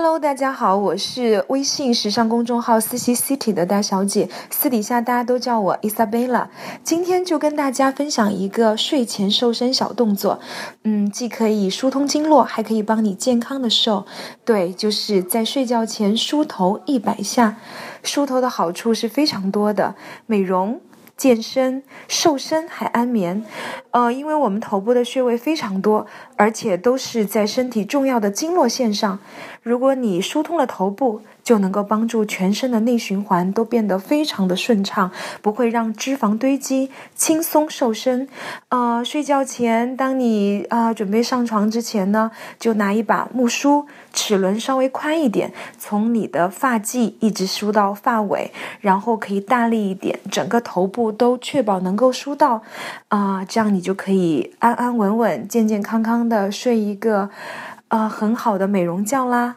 Hello，大家好，我是微信时尚公众号思琪 City 的大小姐，私底下大家都叫我 Isabella。今天就跟大家分享一个睡前瘦身小动作，嗯，既可以疏通经络，还可以帮你健康的瘦。对，就是在睡觉前梳头一百下。梳头的好处是非常多的，美容。健身、瘦身还安眠，呃，因为我们头部的穴位非常多，而且都是在身体重要的经络线上。如果你疏通了头部，就能够帮助全身的内循环都变得非常的顺畅，不会让脂肪堆积，轻松瘦身。呃，睡觉前，当你啊准备上床之前呢，就拿一把木梳，齿轮稍微宽一点，从你的发际一直梳到发尾，然后可以大力一点，整个头部都确保能够梳到，啊，这样你就可以安安稳稳、健健康康的睡一个，呃，很好的美容觉啦。